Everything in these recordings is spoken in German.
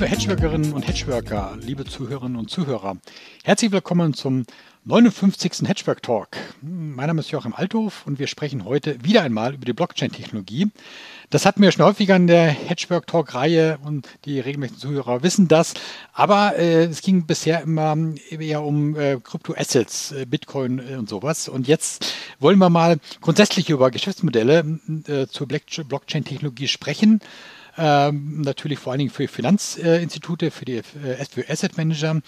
Liebe Hedgeworkerinnen und Hedgeworker, liebe Zuhörerinnen und Zuhörer, herzlich willkommen zum 59. Hedgework Talk. Mein Name ist Joachim Althoff und wir sprechen heute wieder einmal über die Blockchain-Technologie. Das hatten wir schon häufiger in der Hedgework Talk-Reihe und die regelmäßigen Zuhörer wissen das. Aber äh, es ging bisher immer eher um äh, Kryptoassets, äh, Bitcoin äh, und sowas. Und jetzt wollen wir mal grundsätzlich über Geschäftsmodelle äh, zur Blockchain-Technologie sprechen. Ähm, natürlich vor allen Dingen für Finanzinstitute, für die äh, für Asset Manager.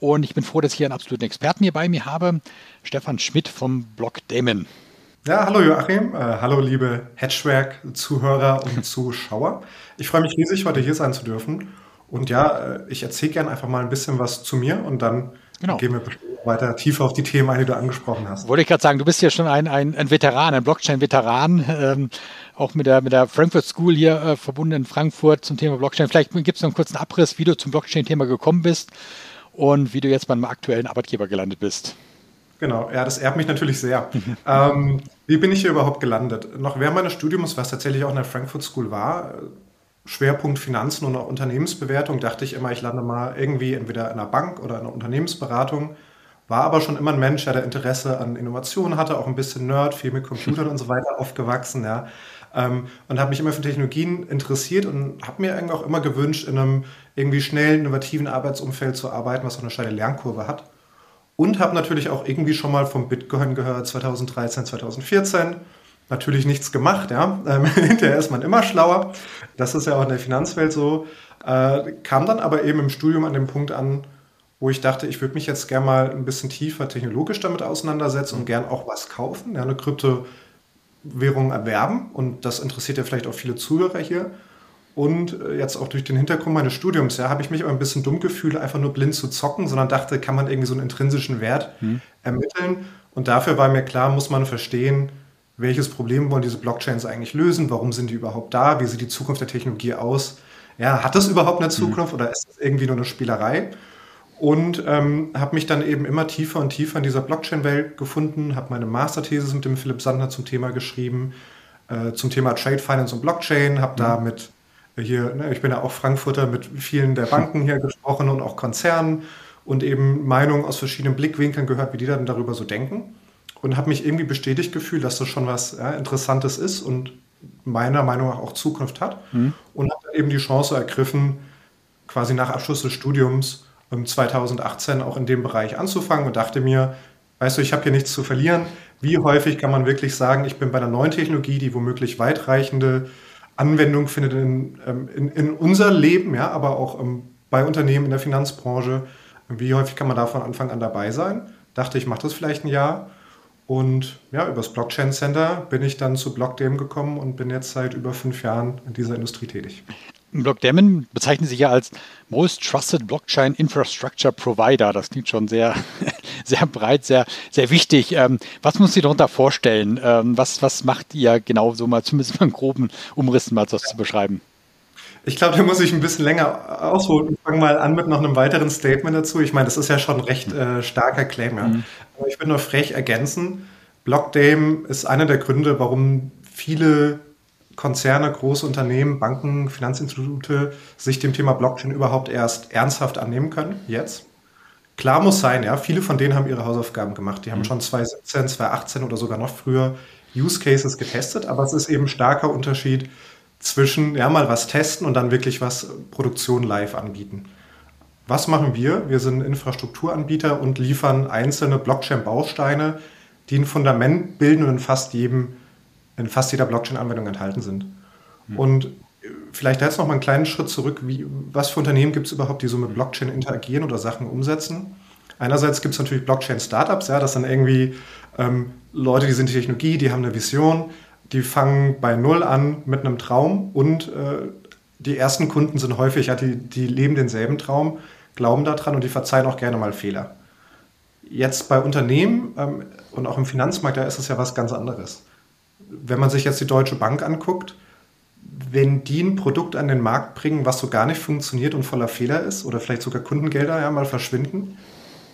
Und ich bin froh, dass ich hier einen absoluten Experten hier bei mir habe, Stefan Schmidt vom Blog Damon. Ja, hallo Joachim, äh, hallo liebe Hedgewerk-Zuhörer und Zuschauer. Ich freue mich riesig, heute hier sein zu dürfen. Und ja, äh, ich erzähle gerne einfach mal ein bisschen was zu mir und dann genau. gehen wir weiter tiefer auf die Themen ein, die du angesprochen hast. Wollte ich gerade sagen, du bist ja schon ein, ein, ein Veteran, ein Blockchain-Veteran, ähm, auch mit der, mit der Frankfurt School hier äh, verbunden in Frankfurt zum Thema Blockchain. Vielleicht gibt es noch einen kurzen Abriss, wie du zum Blockchain-Thema gekommen bist und wie du jetzt beim aktuellen Arbeitgeber gelandet bist. Genau, ja, das ehrt mich natürlich sehr. ähm, wie bin ich hier überhaupt gelandet? Noch während meines Studiums, was tatsächlich auch in der Frankfurt School war, Schwerpunkt Finanzen und auch Unternehmensbewertung, dachte ich immer, ich lande mal irgendwie entweder in einer Bank oder in einer Unternehmensberatung. War aber schon immer ein Mensch, der Interesse an Innovation hatte, auch ein bisschen Nerd, viel mit Computern und so weiter aufgewachsen, ja. Ähm, und habe mich immer für Technologien interessiert und habe mir irgendwie auch immer gewünscht, in einem irgendwie schnellen, innovativen Arbeitsumfeld zu arbeiten, was auch eine steile Lernkurve hat. Und habe natürlich auch irgendwie schon mal vom Bitcoin gehört, 2013, 2014. Natürlich nichts gemacht, ja. Ähm, hinterher ist man immer schlauer. Das ist ja auch in der Finanzwelt so. Äh, kam dann aber eben im Studium an dem Punkt an, wo ich dachte, ich würde mich jetzt gerne mal ein bisschen tiefer technologisch damit auseinandersetzen und gern auch was kaufen, ja, eine Kryptowährung erwerben. Und das interessiert ja vielleicht auch viele Zuhörer hier. Und äh, jetzt auch durch den Hintergrund meines Studiums, ja, habe ich mich aber ein bisschen dumm gefühlt, einfach nur blind zu zocken, sondern dachte, kann man irgendwie so einen intrinsischen Wert hm. ermitteln. Und dafür war mir klar, muss man verstehen, welches Problem wollen diese Blockchains eigentlich lösen, warum sind die überhaupt da, wie sieht die Zukunft der Technologie aus. Ja, hat das überhaupt eine hm. Zukunft hm. oder ist das irgendwie nur eine Spielerei? Und ähm, habe mich dann eben immer tiefer und tiefer in dieser Blockchain-Welt gefunden, habe meine Masterthesis mit dem Philipp Sandner zum Thema geschrieben, äh, zum Thema Trade Finance und Blockchain, habe mhm. da mit hier, ne, ich bin ja auch Frankfurter mit vielen der Banken hier gesprochen und auch Konzernen und eben Meinungen aus verschiedenen Blickwinkeln gehört, wie die dann darüber so denken. Und habe mich irgendwie bestätigt gefühlt, dass das schon was ja, Interessantes ist und meiner Meinung nach auch Zukunft hat. Mhm. Und habe eben die Chance ergriffen, quasi nach Abschluss des Studiums 2018 auch in dem Bereich anzufangen und dachte mir, weißt du, ich habe hier nichts zu verlieren. Wie häufig kann man wirklich sagen, ich bin bei einer neuen Technologie, die womöglich weitreichende Anwendung findet in, ähm, in, in, unser Leben, ja, aber auch ähm, bei Unternehmen in der Finanzbranche. Wie häufig kann man da von Anfang an dabei sein? Dachte ich, mache das vielleicht ein Jahr. Und ja, übers Blockchain Center bin ich dann zu Blockdem gekommen und bin jetzt seit über fünf Jahren in dieser Industrie tätig. Blockdaemon bezeichnet sich ja als Most Trusted Blockchain Infrastructure Provider. Das klingt schon sehr, sehr breit, sehr, sehr wichtig. Ähm, was muss ich darunter vorstellen? Ähm, was, was macht ihr genau so mal, zumindest mal einen groben Umriss mal das zu beschreiben? Ich glaube, da muss ich ein bisschen länger ausholen. Ich fange mal an mit noch einem weiteren Statement dazu. Ich meine, das ist ja schon ein recht äh, starker Claim. Ja. Mhm. Aber ich will nur frech ergänzen. Blockdame ist einer der Gründe, warum viele Konzerne, große Unternehmen, Banken, Finanzinstitute sich dem Thema Blockchain überhaupt erst ernsthaft annehmen können, jetzt. Klar muss sein, ja, viele von denen haben ihre Hausaufgaben gemacht. Die haben mhm. schon 2017, 2018 oder sogar noch früher Use Cases getestet, aber es ist eben ein starker Unterschied zwischen, ja, mal was testen und dann wirklich was Produktion live anbieten. Was machen wir? Wir sind Infrastrukturanbieter und liefern einzelne Blockchain-Bausteine, die ein Fundament bilden und in fast jedem in fast jeder Blockchain-Anwendung enthalten sind. Mhm. Und vielleicht jetzt noch mal einen kleinen Schritt zurück. Wie, was für Unternehmen gibt es überhaupt, die so mit Blockchain interagieren oder Sachen umsetzen? Einerseits gibt es natürlich Blockchain-Startups, ja, das sind irgendwie ähm, Leute, die sind die Technologie, die haben eine Vision, die fangen bei Null an mit einem Traum und äh, die ersten Kunden sind häufig, ja, die, die leben denselben Traum, glauben daran und die verzeihen auch gerne mal Fehler. Jetzt bei Unternehmen ähm, und auch im Finanzmarkt, da ist es ja was ganz anderes wenn man sich jetzt die Deutsche Bank anguckt, wenn die ein Produkt an den Markt bringen, was so gar nicht funktioniert und voller Fehler ist oder vielleicht sogar Kundengelder ja mal verschwinden,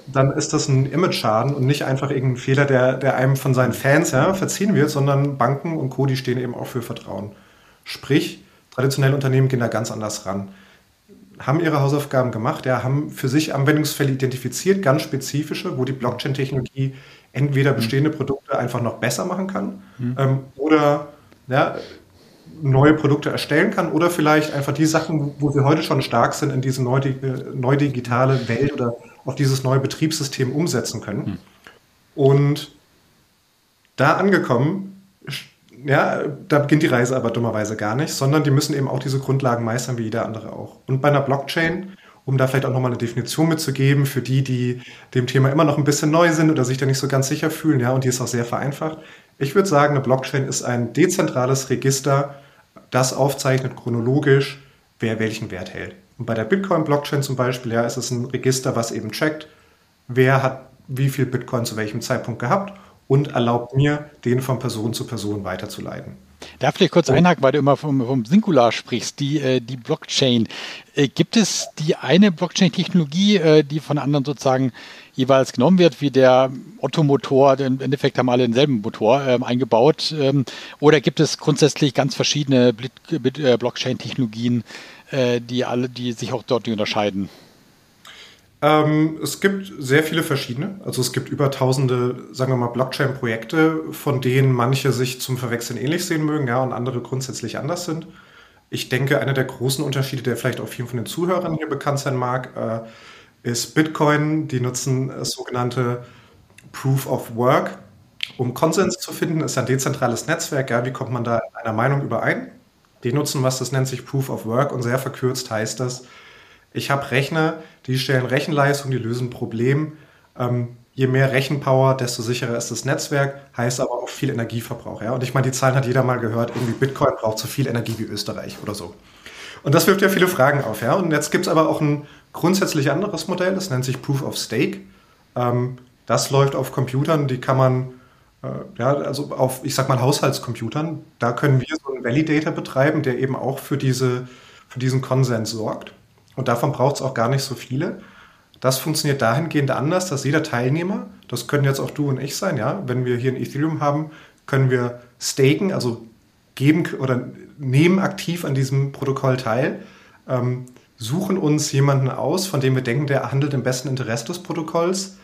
dann ist das ein Image-Schaden und nicht einfach irgendein Fehler, der, der einem von seinen Fans ja, verziehen wird, sondern Banken und Co., die stehen eben auch für Vertrauen. Sprich, traditionelle Unternehmen gehen da ganz anders ran. Haben ihre Hausaufgaben gemacht, ja, haben für sich Anwendungsfälle identifiziert, ganz spezifische, wo die Blockchain-Technologie entweder mhm. bestehende Produkte einfach noch besser machen kann mhm. ähm, oder ja, neue Produkte erstellen kann oder vielleicht einfach die Sachen, wo wir heute schon stark sind, in diese neu, neu digitale Welt oder auf dieses neue Betriebssystem umsetzen können. Hm. Und da angekommen, ja, da beginnt die Reise aber dummerweise gar nicht, sondern die müssen eben auch diese Grundlagen meistern, wie jeder andere auch. Und bei einer Blockchain, um da vielleicht auch nochmal eine Definition mitzugeben, für die, die dem Thema immer noch ein bisschen neu sind oder sich da nicht so ganz sicher fühlen, ja, und die ist auch sehr vereinfacht. Ich würde sagen, eine Blockchain ist ein dezentrales Register, das aufzeichnet chronologisch, wer welchen Wert hält. Und bei der Bitcoin-Blockchain zum Beispiel, ja, ist es ein Register, was eben checkt, wer hat wie viel Bitcoin zu welchem Zeitpunkt gehabt und erlaubt mir, den von Person zu Person weiterzuleiten. Darf ich kurz einhaken, weil du immer vom, vom Singular sprichst, die, äh, die Blockchain. Äh, gibt es die eine Blockchain-Technologie, äh, die von anderen sozusagen jeweils genommen wird, wie der Otto-Motor, im Endeffekt haben alle denselben Motor ähm, eingebaut, ähm, oder gibt es grundsätzlich ganz verschiedene äh, Blockchain-Technologien, äh, die alle, die sich auch dort unterscheiden? Ähm, es gibt sehr viele verschiedene. Also es gibt über tausende, sagen wir mal, Blockchain-Projekte, von denen manche sich zum Verwechseln ähnlich sehen mögen, ja, und andere grundsätzlich anders sind. Ich denke, einer der großen Unterschiede, der vielleicht auch vielen von den Zuhörern hier bekannt sein mag, äh, ist Bitcoin. Die nutzen das sogenannte Proof of Work, um Konsens zu finden. Ist ein dezentrales Netzwerk. Ja, wie kommt man da in einer Meinung überein? Die nutzen was, das nennt sich Proof of Work und sehr verkürzt heißt das, ich habe Rechner, die stellen Rechenleistung, die lösen ein Problem. Ähm, je mehr Rechenpower, desto sicherer ist das Netzwerk, heißt aber auch viel Energieverbrauch. Ja? Und ich meine, die Zahlen hat jeder mal gehört, irgendwie Bitcoin braucht so viel Energie wie Österreich oder so. Und das wirft ja viele Fragen auf. Ja? Und jetzt gibt es aber auch ein grundsätzlich anderes Modell, das nennt sich Proof of Stake. Ähm, das läuft auf Computern, die kann man, äh, ja, also auf, ich sag mal, Haushaltscomputern. Da können wir so einen Validator betreiben, der eben auch für, diese, für diesen Konsens sorgt. Und davon braucht es auch gar nicht so viele. Das funktioniert dahingehend anders, dass jeder Teilnehmer, das können jetzt auch du und ich sein, ja, wenn wir hier ein Ethereum haben, können wir staken, also geben oder nehmen aktiv an diesem Protokoll teil. Ähm, suchen uns jemanden aus, von dem wir denken, der handelt im besten Interesse des Protokolls,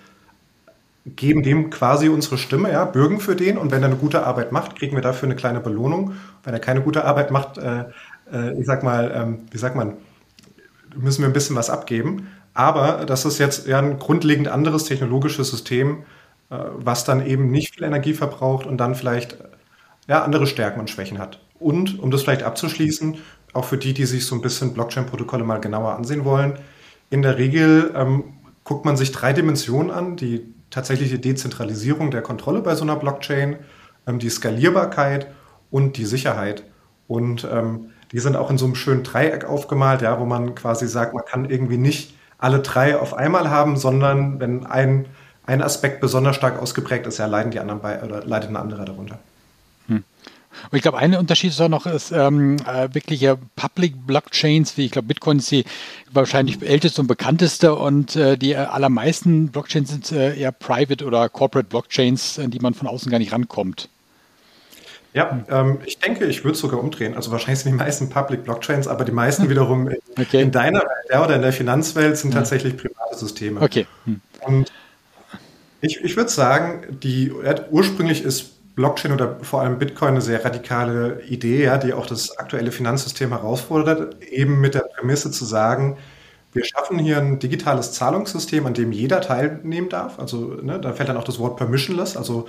geben dem quasi unsere Stimme, ja, bürgen für den und wenn er eine gute Arbeit macht, kriegen wir dafür eine kleine Belohnung. Wenn er keine gute Arbeit macht, äh, äh, ich sag mal, ähm, wie sagt man, müssen wir ein bisschen was abgeben. Aber das ist jetzt ja ein grundlegend anderes technologisches System, äh, was dann eben nicht viel Energie verbraucht und dann vielleicht ja, andere Stärken und Schwächen hat. Und um das vielleicht abzuschließen, auch für die, die sich so ein bisschen Blockchain-Protokolle mal genauer ansehen wollen. In der Regel ähm, guckt man sich drei Dimensionen an. Die tatsächliche Dezentralisierung der Kontrolle bei so einer Blockchain, ähm, die Skalierbarkeit und die Sicherheit. Und ähm, die sind auch in so einem schönen Dreieck aufgemalt, ja, wo man quasi sagt, man kann irgendwie nicht alle drei auf einmal haben, sondern wenn ein, ein Aspekt besonders stark ausgeprägt ist, ja, leiden die anderen bei oder leidet ein anderer darunter. Und ich glaube, ein Unterschied ist auch noch, ist ähm, äh, wirkliche Public Blockchains, wie ich glaube, Bitcoin ist die wahrscheinlich älteste und bekannteste und äh, die allermeisten Blockchains sind äh, eher Private oder Corporate Blockchains, an die man von außen gar nicht rankommt. Ja, ähm, ich denke, ich würde es sogar umdrehen. Also wahrscheinlich sind die meisten Public Blockchains, aber die meisten wiederum okay. in deiner Welt oder in der Finanzwelt sind hm. tatsächlich private Systeme. Okay. Hm. Und ich, ich würde sagen, die ursprünglich ist Blockchain oder vor allem Bitcoin eine sehr radikale Idee, ja, die auch das aktuelle Finanzsystem herausfordert, eben mit der Prämisse zu sagen, wir schaffen hier ein digitales Zahlungssystem, an dem jeder teilnehmen darf. Also ne, da fällt dann auch das Wort permissionless, also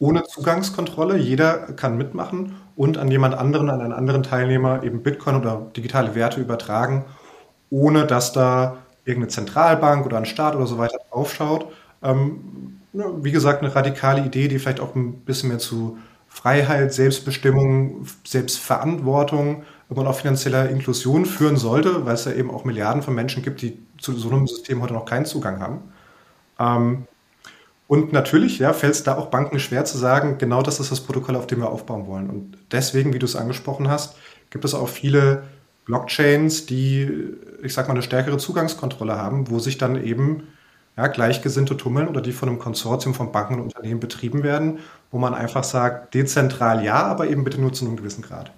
ohne Zugangskontrolle. Jeder kann mitmachen und an jemand anderen, an einen anderen Teilnehmer eben Bitcoin oder digitale Werte übertragen, ohne dass da irgendeine Zentralbank oder ein Staat oder so weiter draufschaut. Ähm, wie gesagt, eine radikale Idee, die vielleicht auch ein bisschen mehr zu Freiheit, Selbstbestimmung, Selbstverantwortung und auch finanzieller Inklusion führen sollte, weil es ja eben auch Milliarden von Menschen gibt, die zu so einem System heute noch keinen Zugang haben. Ähm, und natürlich ja, fällt es da auch Banken schwer zu sagen, genau das ist das Protokoll, auf dem wir aufbauen wollen. Und deswegen, wie du es angesprochen hast, gibt es auch viele Blockchains, die, ich sag mal, eine stärkere Zugangskontrolle haben, wo sich dann eben ja, Gleichgesinnte tummeln oder die von einem Konsortium von Banken und Unternehmen betrieben werden, wo man einfach sagt, dezentral ja, aber eben bitte nur zu einem gewissen Grad.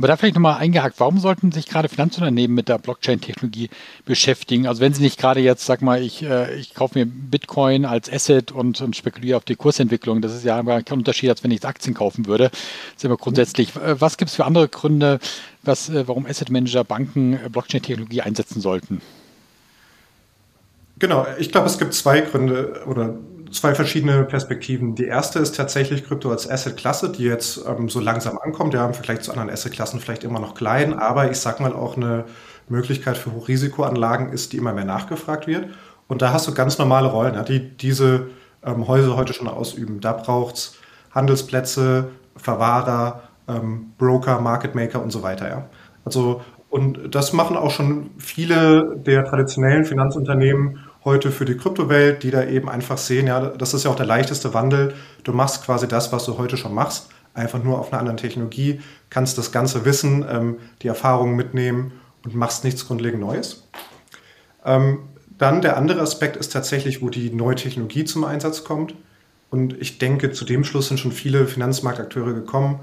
Aber da vielleicht nochmal eingehakt, warum sollten sich gerade Finanzunternehmen mit der Blockchain-Technologie beschäftigen? Also wenn sie nicht gerade jetzt, sag mal, ich, äh, ich kaufe mir Bitcoin als Asset und, und spekuliere auf die Kursentwicklung, das ist ja kein Unterschied, als wenn ich Aktien kaufen würde. Das ist immer grundsätzlich. Äh, was gibt es für andere Gründe, was, äh, warum Asset Manager Banken äh, Blockchain-Technologie einsetzen sollten? Genau, ich glaube, es gibt zwei Gründe oder zwei verschiedene Perspektiven. Die erste ist tatsächlich Krypto als Asset-Klasse, die jetzt ähm, so langsam ankommt. Ja, im Vergleich zu anderen Asset-Klassen vielleicht immer noch klein, aber ich sag mal auch eine Möglichkeit für Hochrisikoanlagen ist, die immer mehr nachgefragt wird. Und da hast du ganz normale Rollen, ja, die diese ähm, Häuser heute schon ausüben. Da braucht es Handelsplätze, Verwahrer, ähm, Broker, Market Maker und so weiter. Ja. Also, und das machen auch schon viele der traditionellen Finanzunternehmen heute für die Kryptowelt, die da eben einfach sehen, ja, das ist ja auch der leichteste Wandel. Du machst quasi das, was du heute schon machst, einfach nur auf einer anderen Technologie, kannst das ganze Wissen, ähm, die Erfahrungen mitnehmen und machst nichts grundlegend Neues. Ähm, dann der andere Aspekt ist tatsächlich, wo die neue Technologie zum Einsatz kommt. Und ich denke, zu dem Schluss sind schon viele Finanzmarktakteure gekommen,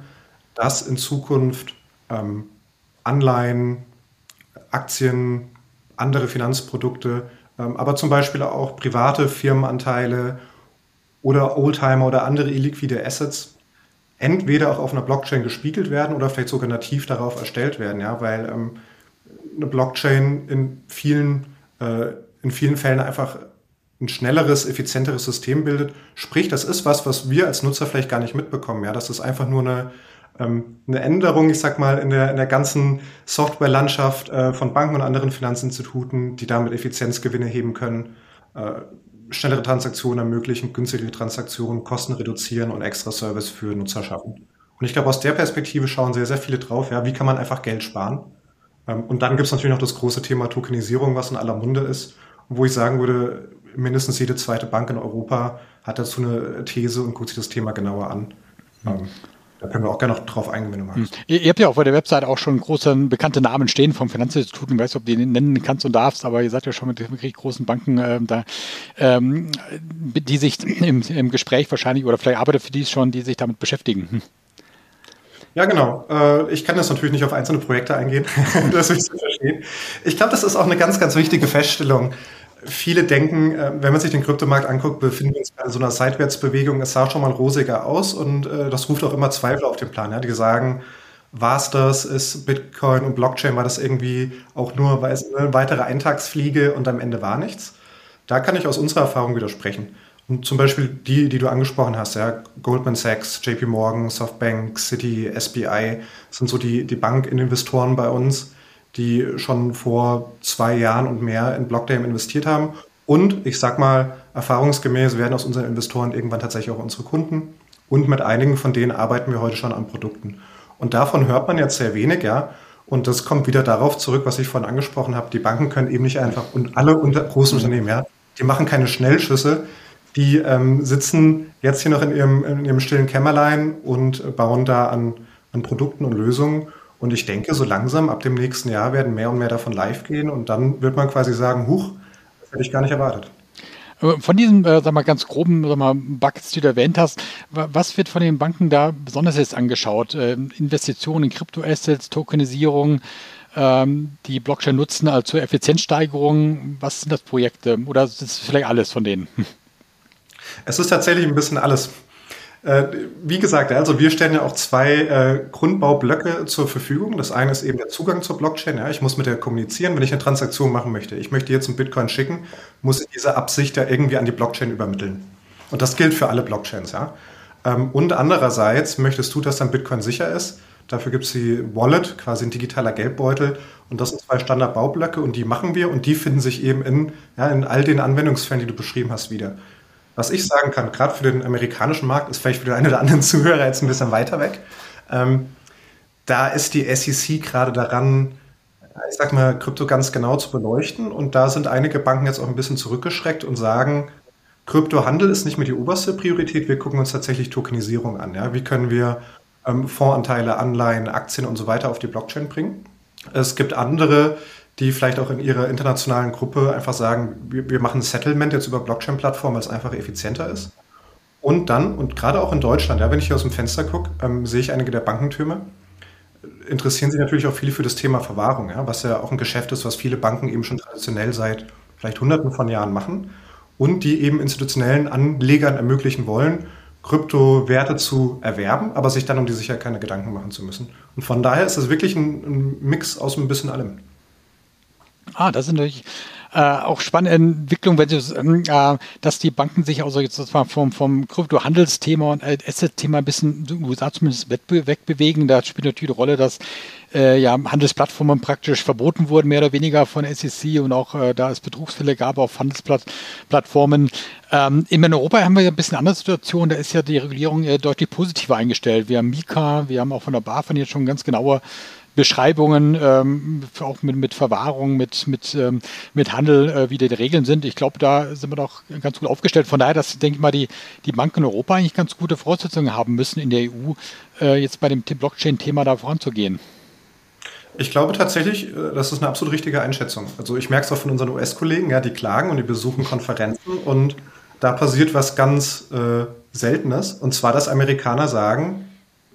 dass in Zukunft ähm, Anleihen, Aktien, andere Finanzprodukte aber zum Beispiel auch private Firmenanteile oder Oldtimer oder andere illiquide Assets entweder auch auf einer Blockchain gespiegelt werden oder vielleicht sogar nativ darauf erstellt werden, ja, weil ähm, eine Blockchain in vielen, äh, in vielen Fällen einfach ein schnelleres, effizienteres System bildet. Sprich, das ist was, was wir als Nutzer vielleicht gar nicht mitbekommen. Ja, das ist einfach nur eine, ähm, eine Änderung, ich sag mal, in der, in der ganzen Softwarelandschaft äh, von Banken und anderen Finanzinstituten, die damit Effizienzgewinne heben können, äh, schnellere Transaktionen ermöglichen, günstigere Transaktionen, Kosten reduzieren und extra Service für Nutzer schaffen. Und ich glaube, aus der Perspektive schauen sehr, sehr viele drauf, ja, wie kann man einfach Geld sparen? Ähm, und dann gibt es natürlich noch das große Thema Tokenisierung, was in aller Munde ist, wo ich sagen würde, mindestens jede zweite Bank in Europa hat dazu eine These und guckt sich das Thema genauer an. Mhm. Da können wir auch gerne noch drauf eingehen, wenn du magst. Ihr, habt ja auf der Website auch schon große bekannte Namen stehen vom Finanzinstitut. Ich weiß nicht, ob du die nennen kannst und darfst, aber ihr seid ja schon mit wirklich großen Banken äh, da, ähm, die sich im, im, Gespräch wahrscheinlich oder vielleicht arbeitet für die schon, die sich damit beschäftigen. Hm. Ja, genau. Äh, ich kann jetzt natürlich nicht auf einzelne Projekte eingehen, das will ich so verstehen. Ich glaube, das ist auch eine ganz, ganz wichtige Feststellung viele denken, äh, wenn man sich den Kryptomarkt anguckt, befinden wir uns in so einer Seitwärtsbewegung. Es sah schon mal rosiger aus und äh, das ruft auch immer Zweifel auf den Plan. Die sagen, war es das, ist Bitcoin und Blockchain, war das irgendwie auch nur eine weitere Eintagsfliege und am Ende war nichts? Da kann ich aus unserer Erfahrung widersprechen. Und zum Beispiel die, die du angesprochen hast, ja, Goldman Sachs, JP Morgan, Softbank, Citi, SBI, sind so die, die Bankinvestoren bei uns die schon vor zwei Jahren und mehr in Blockdame investiert haben. Und ich sag mal, erfahrungsgemäß werden aus unseren Investoren irgendwann tatsächlich auch unsere Kunden. Und mit einigen von denen arbeiten wir heute schon an Produkten. Und davon hört man jetzt sehr wenig, ja. Und das kommt wieder darauf zurück, was ich vorhin angesprochen habe. Die Banken können eben nicht einfach, und alle unter, großen Unternehmen, ja, die machen keine Schnellschüsse. Die ähm, sitzen jetzt hier noch in ihrem, in ihrem stillen Kämmerlein und bauen da an, an Produkten und Lösungen. Und ich denke, so langsam ab dem nächsten Jahr werden mehr und mehr davon live gehen und dann wird man quasi sagen, huch, das hätte ich gar nicht erwartet. Von diesen, äh, sag mal, ganz groben sag mal, Buckets, die du erwähnt hast, was wird von den Banken da besonders jetzt angeschaut? Ähm, Investitionen in Kryptoassets, Tokenisierung, ähm, die Blockchain nutzen also zur Effizienzsteigerung. Was sind das Projekte? Oder ist das vielleicht alles von denen? Es ist tatsächlich ein bisschen alles. Äh, wie gesagt, also wir stellen ja auch zwei äh, Grundbaublöcke zur Verfügung. Das eine ist eben der Zugang zur Blockchain. Ja, ich muss mit der kommunizieren, wenn ich eine Transaktion machen möchte. Ich möchte jetzt einen Bitcoin schicken, muss ich diese Absicht ja irgendwie an die Blockchain übermitteln. Und das gilt für alle Blockchains. Ja. Ähm, und andererseits möchtest du, dass dein Bitcoin sicher ist. Dafür gibt es die Wallet, quasi ein digitaler Geldbeutel. Und das sind zwei Standardbaublöcke und die machen wir und die finden sich eben in, ja, in all den Anwendungsfällen, die du beschrieben hast, wieder. Was ich sagen kann, gerade für den amerikanischen Markt, ist vielleicht für den einen oder anderen Zuhörer jetzt ein bisschen weiter weg. Ähm, da ist die SEC gerade daran, ich sag mal, Krypto ganz genau zu beleuchten. Und da sind einige Banken jetzt auch ein bisschen zurückgeschreckt und sagen, Kryptohandel ist nicht mehr die oberste Priorität. Wir gucken uns tatsächlich Tokenisierung an. Ja? Wie können wir ähm, Fondsanteile, Anleihen, Aktien und so weiter auf die Blockchain bringen. Es gibt andere, die vielleicht auch in ihrer internationalen Gruppe einfach sagen, wir, wir machen Settlement jetzt über Blockchain-Plattformen, weil es einfach effizienter ist. Und dann, und gerade auch in Deutschland, ja, wenn ich hier aus dem Fenster gucke, ähm, sehe ich einige der Bankentürme. Interessieren sich natürlich auch viele für das Thema Verwahrung, ja, was ja auch ein Geschäft ist, was viele Banken eben schon traditionell seit vielleicht hunderten von Jahren machen und die eben institutionellen Anlegern ermöglichen wollen, Kryptowerte zu erwerben, aber sich dann um die Sicherheit keine Gedanken machen zu müssen. Und von daher ist es wirklich ein, ein Mix aus ein bisschen allem. Ah, das ist natürlich äh, auch spannende Entwicklung, wenn sie, ähm, äh, dass die Banken sich also jetzt zwar vom, vom Krypto-Handelsthema und Asset-Thema ein bisschen in USA zumindest wegbewegen. Da spielt natürlich die Rolle, dass äh, ja, Handelsplattformen praktisch verboten wurden, mehr oder weniger von SEC und auch äh, da es Betrugsfälle gab auf Handelsplattformen. Ähm, in Europa haben wir ein bisschen andere Situation. Da ist ja die Regulierung äh, deutlich positiver eingestellt. Wir haben Mika, wir haben auch von der BaFin jetzt schon ganz genaue Beschreibungen, ähm, auch mit, mit Verwahrung, mit, mit, ähm, mit Handel, äh, wie die Regeln sind. Ich glaube, da sind wir doch ganz gut aufgestellt. Von daher, dass, denke ich mal, die, die Banken in Europa eigentlich ganz gute Voraussetzungen haben müssen, in der EU äh, jetzt bei dem Blockchain-Thema da voranzugehen. Ich glaube tatsächlich, äh, das ist eine absolut richtige Einschätzung. Also ich merke es auch von unseren US-Kollegen, ja, die klagen und die besuchen Konferenzen und da passiert was ganz äh, Seltenes. Und zwar, dass Amerikaner sagen,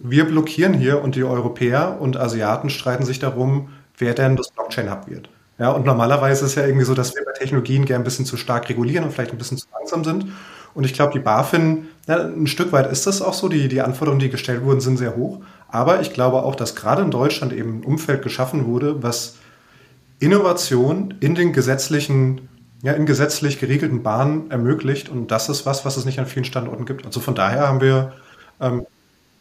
wir blockieren hier und die Europäer und Asiaten streiten sich darum, wer denn das Blockchain-Hub wird. Ja, und normalerweise ist ja irgendwie so, dass wir bei Technologien gerne ein bisschen zu stark regulieren und vielleicht ein bisschen zu langsam sind. Und ich glaube, die BaFin, ja, ein Stück weit ist das auch so. Die, die Anforderungen, die gestellt wurden, sind sehr hoch. Aber ich glaube auch, dass gerade in Deutschland eben ein Umfeld geschaffen wurde, was Innovation in den gesetzlichen, ja, in gesetzlich geregelten Bahnen ermöglicht. Und das ist was, was es nicht an vielen Standorten gibt. Also von daher haben wir ähm,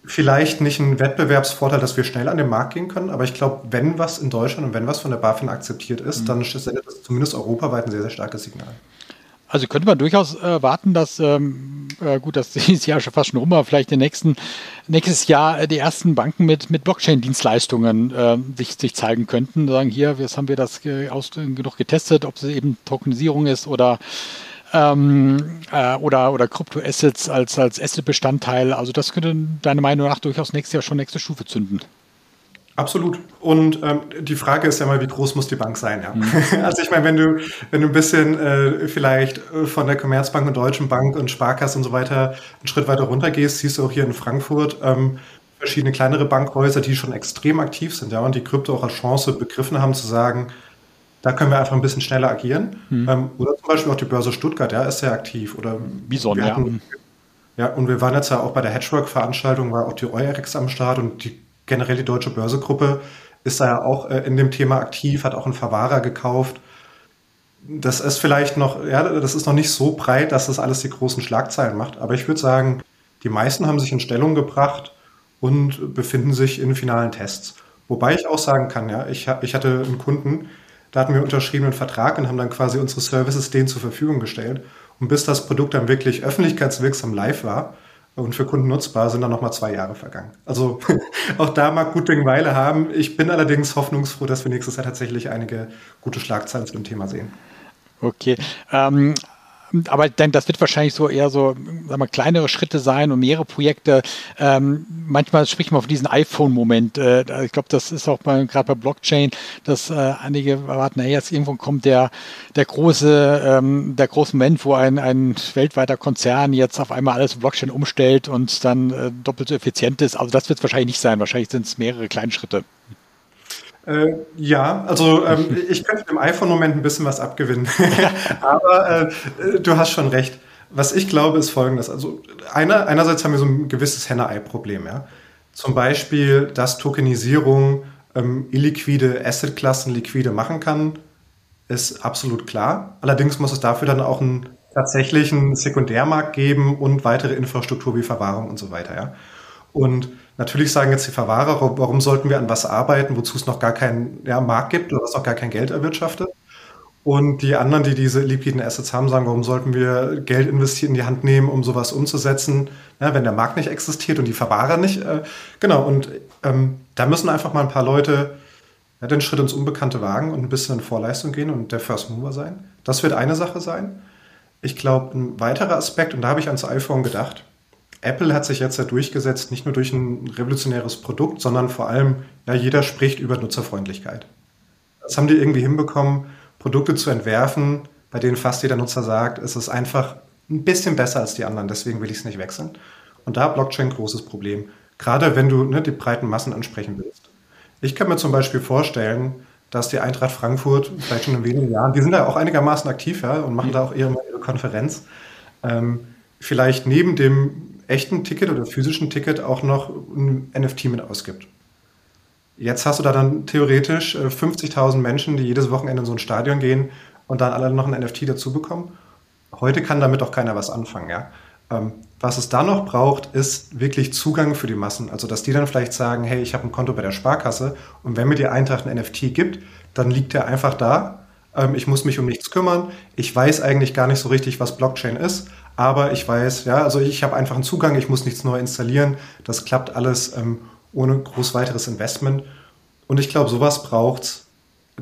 vielleicht nicht einen Wettbewerbsvorteil, dass wir schnell an den Markt gehen können, aber ich glaube, wenn was in Deutschland und wenn was von der BaFin akzeptiert ist, mhm. dann sendet das zumindest europaweit ein sehr, sehr starkes Signal. Also könnte man durchaus erwarten, dass, ähm, äh, gut, das ist ja schon fast schon rum, aber vielleicht nächsten, nächstes Jahr die ersten Banken mit, mit Blockchain-Dienstleistungen äh, sich, sich zeigen könnten. Sagen, hier, jetzt haben wir das aus, genug getestet, ob es eben Tokenisierung ist oder ähm, äh, oder, oder Kryptoassets als, als Asset-Bestandteil. Also das könnte deiner Meinung nach durchaus nächstes Jahr schon nächste Stufe zünden. Absolut. Und ähm, die Frage ist ja mal, wie groß muss die Bank sein? Ja? Mhm. Also ich meine, wenn du, wenn du ein bisschen äh, vielleicht äh, von der Commerzbank und Deutschen Bank und Sparkasse und so weiter einen Schritt weiter runter gehst, siehst du auch hier in Frankfurt ähm, verschiedene kleinere Bankhäuser, die schon extrem aktiv sind, ja, und die Krypto auch als Chance begriffen haben zu sagen, da können wir einfach ein bisschen schneller agieren. Mhm. Ähm, oder zum Beispiel auch die Börse Stuttgart, ja, ist sehr aktiv. Oder Bison, ja. Hatten, ja, und wir waren jetzt ja auch bei der Hedgework-Veranstaltung, war auch die Eurex am Start und die generell die Deutsche Börsegruppe ist da ja auch äh, in dem Thema aktiv, hat auch einen Verwahrer gekauft. Das ist vielleicht noch, ja, das ist noch nicht so breit, dass das alles die großen Schlagzeilen macht. Aber ich würde sagen, die meisten haben sich in Stellung gebracht und befinden sich in finalen Tests. Wobei ich auch sagen kann, ja, ich, ich hatte einen Kunden, da hatten wir unterschrieben einen Vertrag und haben dann quasi unsere Services denen zur Verfügung gestellt. Und bis das Produkt dann wirklich öffentlichkeitswirksam live war und für Kunden nutzbar, sind dann nochmal zwei Jahre vergangen. Also auch da mag gut Ding Weile haben. Ich bin allerdings hoffnungsfroh, dass wir nächstes Jahr tatsächlich einige gute Schlagzeilen zu dem Thema sehen. Okay. Ähm, aber denke, das wird wahrscheinlich so eher so, sagen wir, kleinere Schritte sein und mehrere Projekte. Ähm, manchmal spricht man von diesem iPhone-Moment. Äh, ich glaube, das ist auch gerade bei Blockchain, dass äh, einige erwarten, naja, jetzt irgendwo kommt der, der große, ähm, der große Moment, wo ein, ein weltweiter Konzern jetzt auf einmal alles Blockchain umstellt und dann äh, doppelt so effizient ist. Also das wird es wahrscheinlich nicht sein. Wahrscheinlich sind es mehrere kleine Schritte. Äh, ja, also ähm, ich könnte dem iPhone-Moment ein bisschen was abgewinnen. Aber äh, du hast schon recht. Was ich glaube, ist folgendes. Also einer, einerseits haben wir so ein gewisses Henne-Ei-Problem. Ja? Zum Beispiel, dass Tokenisierung ähm, illiquide Assetklassen liquide machen kann, ist absolut klar. Allerdings muss es dafür dann auch einen tatsächlichen Sekundärmarkt geben und weitere Infrastruktur wie Verwahrung und so weiter. Ja? Und Natürlich sagen jetzt die Verwahrer, warum sollten wir an was arbeiten, wozu es noch gar keinen ja, Markt gibt oder was auch gar kein Geld erwirtschaftet. Und die anderen, die diese liquiden Assets haben, sagen, warum sollten wir Geld investieren, in die Hand nehmen, um sowas umzusetzen, ja, wenn der Markt nicht existiert und die Verwahrer nicht. Äh, genau, und ähm, da müssen einfach mal ein paar Leute ja, den Schritt ins Unbekannte wagen und ein bisschen in Vorleistung gehen und der First Mover sein. Das wird eine Sache sein. Ich glaube, ein weiterer Aspekt, und da habe ich ans iPhone gedacht, Apple hat sich jetzt ja durchgesetzt, nicht nur durch ein revolutionäres Produkt, sondern vor allem, ja, jeder spricht über Nutzerfreundlichkeit. Das haben die irgendwie hinbekommen, Produkte zu entwerfen, bei denen fast jeder Nutzer sagt, es ist einfach ein bisschen besser als die anderen, deswegen will ich es nicht wechseln. Und da Blockchain ein großes Problem. Gerade wenn du ne, die breiten Massen ansprechen willst. Ich kann mir zum Beispiel vorstellen, dass die Eintracht Frankfurt vielleicht schon in wenigen Jahren, die sind da auch einigermaßen aktiv ja, und machen da auch ihre, ihre Konferenz, ähm, vielleicht neben dem echten Ticket oder physischen Ticket auch noch ein NFT mit ausgibt. Jetzt hast du da dann theoretisch 50.000 äh, Menschen, die jedes Wochenende in so ein Stadion gehen und dann alle noch ein NFT dazu bekommen. Heute kann damit auch keiner was anfangen. Ja? Ähm, was es da noch braucht, ist wirklich Zugang für die Massen. Also, dass die dann vielleicht sagen, hey, ich habe ein Konto bei der Sparkasse und wenn mir die Eintracht ein NFT gibt, dann liegt der einfach da. Ähm, ich muss mich um nichts kümmern. Ich weiß eigentlich gar nicht so richtig, was Blockchain ist, aber ich weiß, ja, also ich habe einfach einen Zugang, ich muss nichts neu installieren. Das klappt alles ähm, ohne groß weiteres Investment. Und ich glaube, sowas braucht es,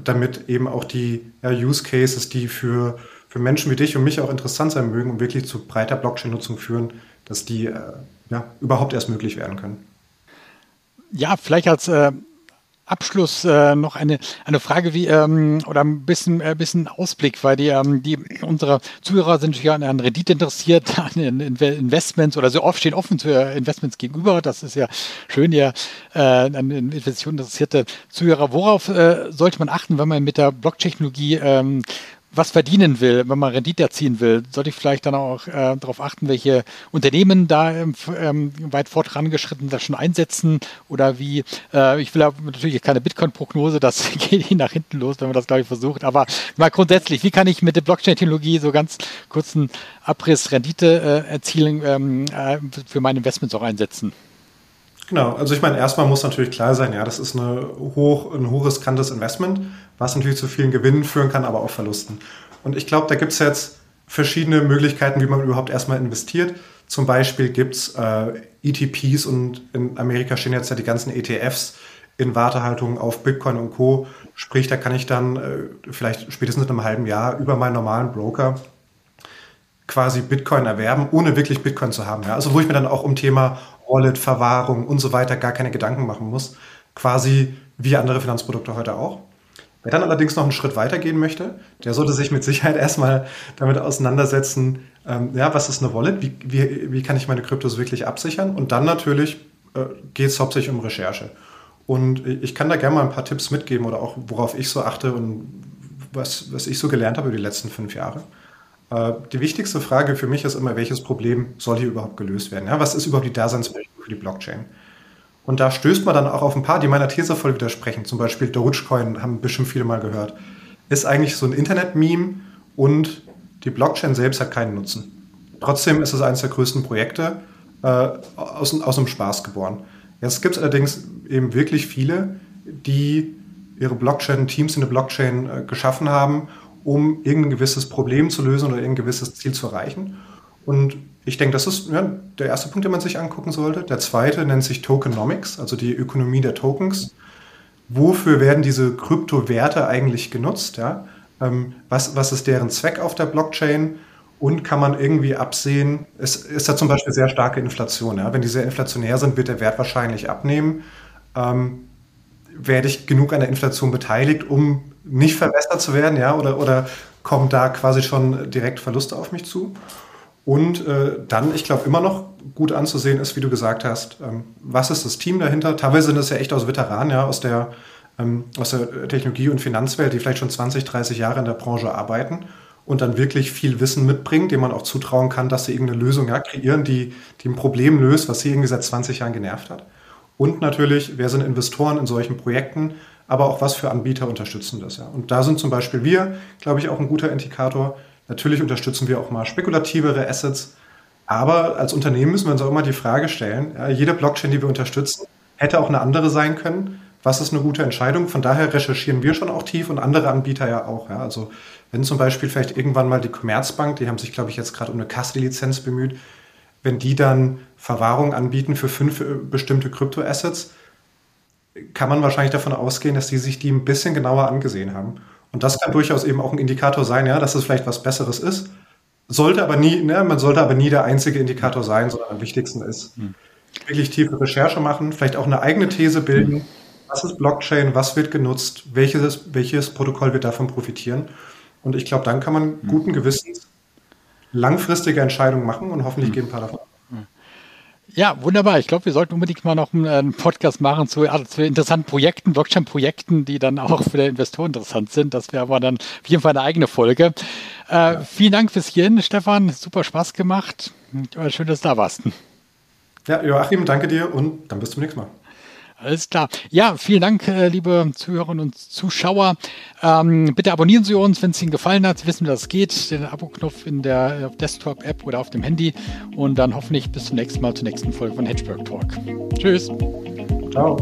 damit eben auch die ja, Use Cases, die für für Menschen wie dich und mich auch interessant sein mögen und wirklich zu breiter Blockchain-Nutzung führen, dass die äh, ja, überhaupt erst möglich werden können. Ja, vielleicht als äh, Abschluss äh, noch eine, eine Frage wie ähm, oder ein bisschen, äh, bisschen Ausblick, weil die, ähm, die unsere Zuhörer sind ja an, an Rendite interessiert, an Investments oder so oft stehen offen für Investments gegenüber. Das ist ja schön, ja äh, an Investitionen interessierte Zuhörer. Worauf äh, sollte man achten, wenn man mit der Blockchain-Technologie ähm, was verdienen will, wenn man Rendite erzielen will, sollte ich vielleicht dann auch äh, darauf achten, welche Unternehmen da ähm, ähm, weit fortgeschritten das schon einsetzen oder wie, äh, ich will natürlich keine Bitcoin-Prognose, das geht nach hinten los, wenn man das, glaube ich, versucht, aber mal grundsätzlich, wie kann ich mit der Blockchain-Technologie so ganz kurzen Abriss Rendite äh, erzielen, ähm, äh, für meine Investments auch einsetzen? Genau, also ich meine, erstmal muss natürlich klar sein, ja, das ist eine hoch, ein hochriskantes Investment, was natürlich zu vielen Gewinnen führen kann, aber auch Verlusten. Und ich glaube, da gibt es jetzt verschiedene Möglichkeiten, wie man überhaupt erstmal investiert. Zum Beispiel gibt es äh, ETPs und in Amerika stehen jetzt ja die ganzen ETFs in Wartehaltung auf Bitcoin und Co. Sprich, da kann ich dann äh, vielleicht spätestens in einem halben Jahr über meinen normalen Broker quasi Bitcoin erwerben, ohne wirklich Bitcoin zu haben. Ja? Also wo ich mir dann auch um Thema Wallet, Verwahrung und so weiter gar keine Gedanken machen muss. Quasi wie andere Finanzprodukte heute auch. Wer dann allerdings noch einen Schritt weiter gehen möchte, der sollte sich mit Sicherheit erstmal damit auseinandersetzen, ähm, ja, was ist eine Wallet, wie, wie, wie kann ich meine Kryptos wirklich absichern und dann natürlich äh, geht es hauptsächlich um Recherche. Und ich kann da gerne mal ein paar Tipps mitgeben oder auch worauf ich so achte und was, was ich so gelernt habe über die letzten fünf Jahre. Äh, die wichtigste Frage für mich ist immer, welches Problem soll hier überhaupt gelöst werden? Ja, was ist überhaupt die Daseinsberechtigung für die Blockchain? Und da stößt man dann auch auf ein paar, die meiner These voll widersprechen. Zum Beispiel Dogecoin, haben bestimmt viele mal gehört. Ist eigentlich so ein Internet-Meme und die Blockchain selbst hat keinen Nutzen. Trotzdem ist es eines der größten Projekte äh, aus, aus einem Spaß geboren. Jetzt gibt es allerdings eben wirklich viele, die ihre Blockchain-Teams in der Blockchain äh, geschaffen haben um irgendein gewisses Problem zu lösen oder irgendein gewisses Ziel zu erreichen. Und ich denke, das ist ja, der erste Punkt, den man sich angucken sollte. Der zweite nennt sich Tokenomics, also die Ökonomie der Tokens. Wofür werden diese Kryptowerte eigentlich genutzt? Ja? Ähm, was, was ist deren Zweck auf der Blockchain? Und kann man irgendwie absehen, es ist da zum Beispiel sehr starke Inflation. Ja? Wenn die sehr inflationär sind, wird der Wert wahrscheinlich abnehmen. Ähm, werde ich genug an der Inflation beteiligt, um nicht verbessert zu werden, ja, oder, oder kommen da quasi schon direkt Verluste auf mich zu? Und äh, dann, ich glaube, immer noch gut anzusehen ist, wie du gesagt hast, ähm, was ist das Team dahinter? Teilweise sind es ja echt aus Veteranen, ja, aus der, ähm, aus der Technologie- und Finanzwelt, die vielleicht schon 20, 30 Jahre in der Branche arbeiten und dann wirklich viel Wissen mitbringen, dem man auch zutrauen kann, dass sie irgendeine Lösung ja, kreieren, die, die ein Problem löst, was sie irgendwie seit 20 Jahren genervt hat. Und natürlich, wer sind Investoren in solchen Projekten, aber auch was für Anbieter unterstützen das. Ja. Und da sind zum Beispiel wir, glaube ich, auch ein guter Indikator. Natürlich unterstützen wir auch mal spekulativere Assets, aber als Unternehmen müssen wir uns auch immer die Frage stellen, ja, jede Blockchain, die wir unterstützen, hätte auch eine andere sein können. Was ist eine gute Entscheidung? Von daher recherchieren wir schon auch tief und andere Anbieter ja auch. Ja. Also wenn zum Beispiel vielleicht irgendwann mal die Commerzbank, die haben sich, glaube ich, jetzt gerade um eine Custody-Lizenz bemüht, wenn die dann Verwahrung anbieten für fünf äh, bestimmte Kryptoassets, kann man wahrscheinlich davon ausgehen, dass die sich die ein bisschen genauer angesehen haben. Und das kann durchaus eben auch ein Indikator sein, ja, dass es vielleicht was Besseres ist. sollte aber nie, ne, man sollte aber nie der einzige Indikator sein, sondern am wichtigsten ist, hm. wirklich tiefe Recherche machen, vielleicht auch eine eigene These bilden. Hm. Was ist Blockchain? Was wird genutzt? Welches, welches Protokoll wird davon profitieren? Und ich glaube, dann kann man hm. guten Gewissens langfristige Entscheidungen machen und hoffentlich hm. gehen ein paar davon. Ja, wunderbar. Ich glaube, wir sollten unbedingt mal noch einen Podcast machen zu, also zu interessanten Projekten, Blockchain-Projekten, die dann auch für den Investor interessant sind. Das wäre aber dann auf jeden Fall eine eigene Folge. Äh, ja. Vielen Dank fürs Hierhin, Stefan. Super Spaß gemacht. Schön, dass du da warst. Ja, Joachim, danke dir und dann bis zum nächsten Mal. Alles klar. Ja, vielen Dank, äh, liebe Zuhörerinnen und Zuschauer. Ähm, bitte abonnieren Sie uns, wenn es Ihnen gefallen hat. Sie wissen, wie das geht. Den Abo-Knopf in der Desktop-App oder auf dem Handy. Und dann hoffentlich bis zum nächsten Mal zur nächsten Folge von Hedgeberg Talk. Tschüss. Ciao.